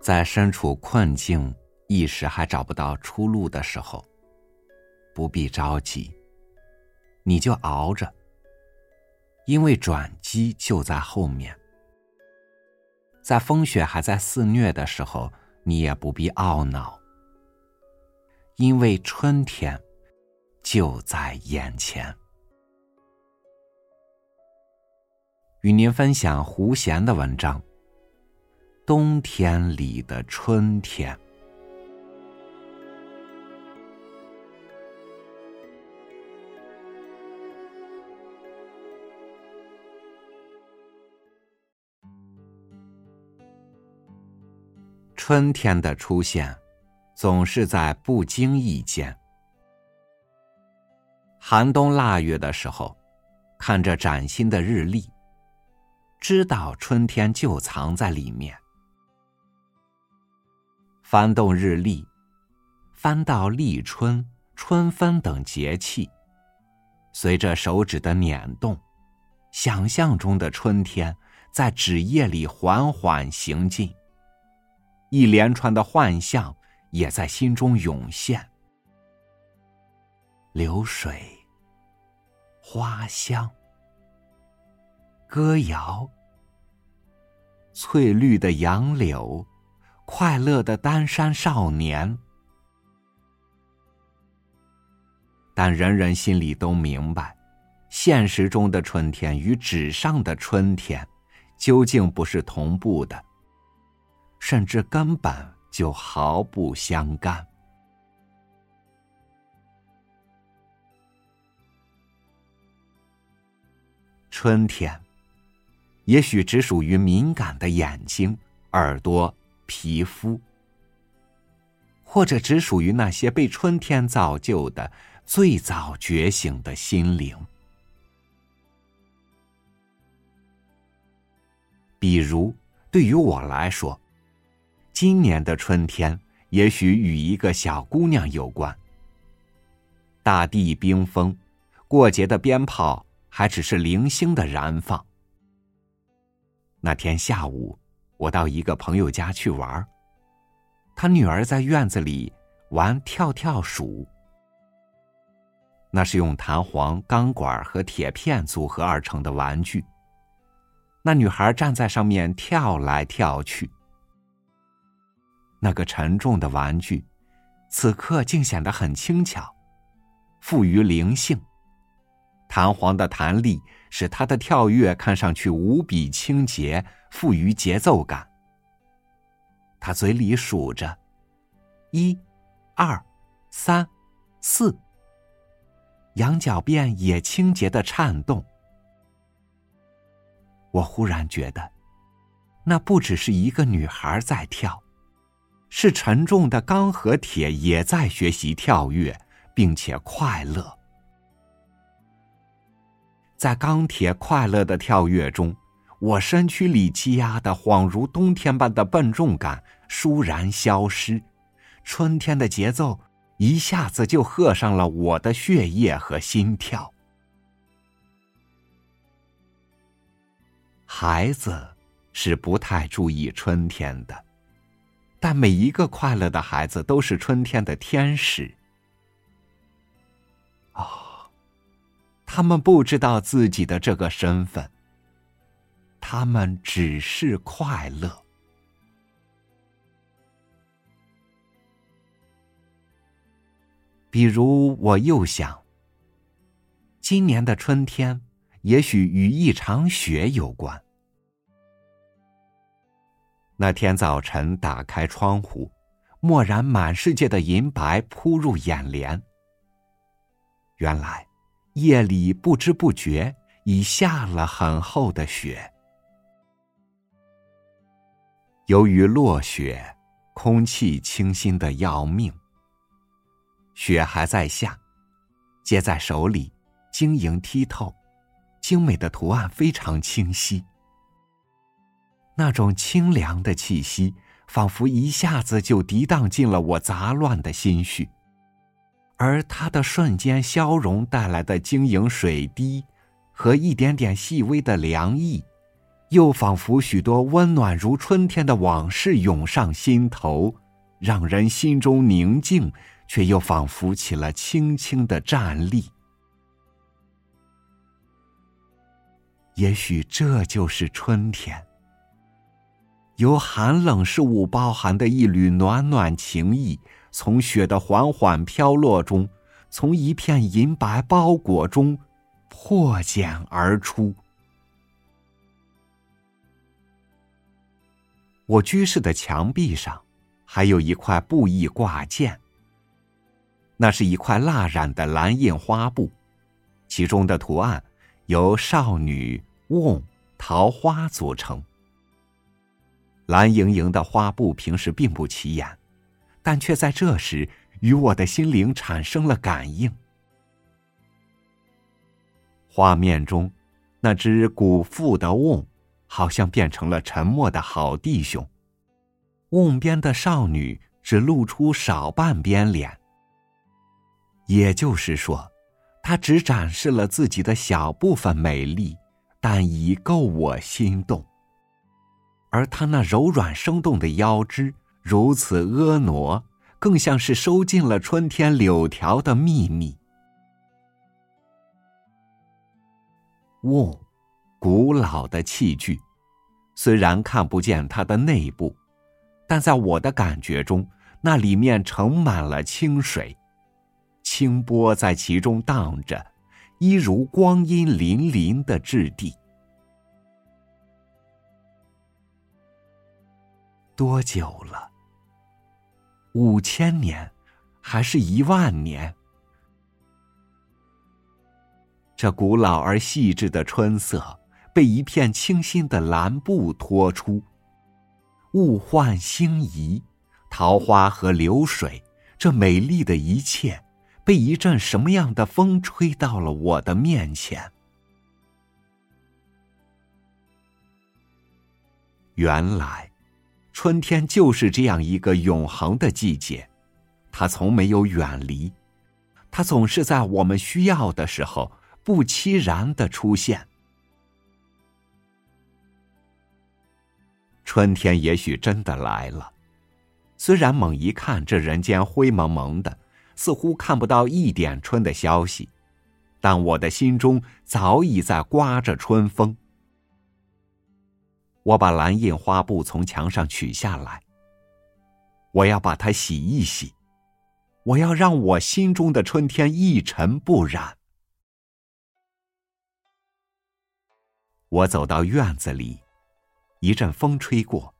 在身处困境、一时还找不到出路的时候，不必着急，你就熬着，因为转机就在后面。在风雪还在肆虐的时候，你也不必懊恼，因为春天就在眼前。与您分享胡贤的文章。冬天里的春天，春天的出现，总是在不经意间。寒冬腊月的时候，看着崭新的日历，知道春天就藏在里面。翻动日历，翻到立春、春分等节气，随着手指的捻动，想象中的春天在纸页里缓缓行进。一连串的幻象也在心中涌现：流水、花香、歌谣、翠绿的杨柳。快乐的丹山少年，但人人心里都明白，现实中的春天与纸上的春天，究竟不是同步的，甚至根本就毫不相干。春天，也许只属于敏感的眼睛、耳朵。皮肤，或者只属于那些被春天造就的最早觉醒的心灵。比如，对于我来说，今年的春天也许与一个小姑娘有关。大地冰封，过节的鞭炮还只是零星的燃放。那天下午。我到一个朋友家去玩，他女儿在院子里玩跳跳鼠。那是用弹簧、钢管和铁片组合而成的玩具。那女孩站在上面跳来跳去。那个沉重的玩具，此刻竟显得很轻巧，富于灵性。弹簧的弹力使它的跳跃看上去无比清洁。富于节奏感。他嘴里数着：一、二、三、四。羊角辫也清洁的颤动。我忽然觉得，那不只是一个女孩在跳，是沉重的钢和铁也在学习跳跃，并且快乐。在钢铁快乐的跳跃中。我身躯里积压的恍如冬天般的笨重感倏然消失，春天的节奏一下子就喝上了我的血液和心跳。孩子是不太注意春天的，但每一个快乐的孩子都是春天的天使。哦，他们不知道自己的这个身份。他们只是快乐。比如，我又想，今年的春天也许与一场雪有关。那天早晨，打开窗户，蓦然满世界的银白扑入眼帘。原来，夜里不知不觉已下了很厚的雪。由于落雪，空气清新的要命。雪还在下，接在手里，晶莹剔透，精美的图案非常清晰。那种清凉的气息，仿佛一下子就涤荡进了我杂乱的心绪，而它的瞬间消融带来的晶莹水滴，和一点点细微的凉意。又仿佛许多温暖如春天的往事涌上心头，让人心中宁静，却又仿佛起了轻轻的颤栗。也许这就是春天，由寒冷事物包含的一缕暖暖情意，从雪的缓缓飘落中，从一片银白包裹中，破茧而出。我居室的墙壁上，还有一块布艺挂件。那是一块蜡染的蓝印花布，其中的图案由少女。瓮、桃花组成，蓝盈盈的花布平时并不起眼，但却在这时与我的心灵产生了感应。画面中，那只古父的瓮，好像变成了沉默的好弟兄。瓮边的少女只露出少半边脸，也就是说，她只展示了自己的小部分美丽。但已够我心动。而他那柔软生动的腰肢如此婀娜，更像是收进了春天柳条的秘密。瓮，古老的器具，虽然看不见它的内部，但在我的感觉中，那里面盛满了清水，清波在其中荡着。一如光阴粼粼的质地，多久了？五千年，还是一万年？这古老而细致的春色，被一片清新的蓝布托出。物换星移，桃花和流水，这美丽的一切。被一阵什么样的风吹到了我的面前？原来，春天就是这样一个永恒的季节，它从没有远离，它总是在我们需要的时候不期然的出现。春天也许真的来了，虽然猛一看，这人间灰蒙蒙的。似乎看不到一点春的消息，但我的心中早已在刮着春风。我把蓝印花布从墙上取下来，我要把它洗一洗，我要让我心中的春天一尘不染。我走到院子里，一阵风吹过，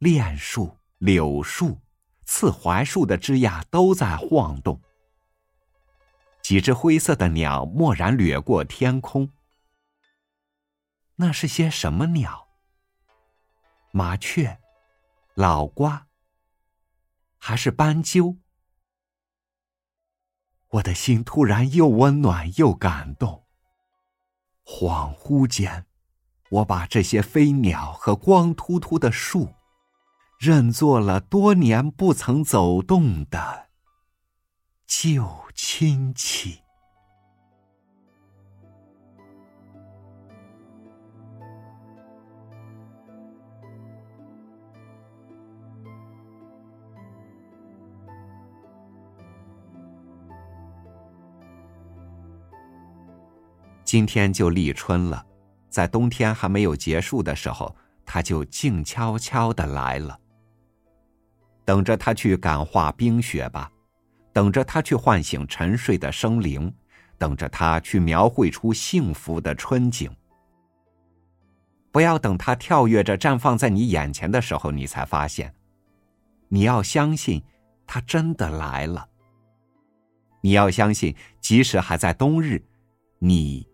楝树、柳树。刺槐树的枝桠都在晃动，几只灰色的鸟蓦然掠过天空。那是些什么鸟？麻雀、老瓜，还是斑鸠？我的心突然又温暖又感动。恍惚间，我把这些飞鸟和光秃秃的树。认作了多年不曾走动的旧亲戚。今天就立春了，在冬天还没有结束的时候，它就静悄悄的来了。等着他去感化冰雪吧，等着他去唤醒沉睡的生灵，等着他去描绘出幸福的春景。不要等他跳跃着绽放在你眼前的时候，你才发现。你要相信，他真的来了。你要相信，即使还在冬日，你，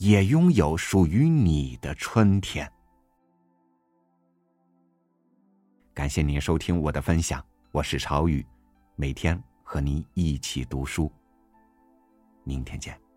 也拥有属于你的春天。感谢您收听我的分享，我是朝雨，每天和您一起读书。明天见。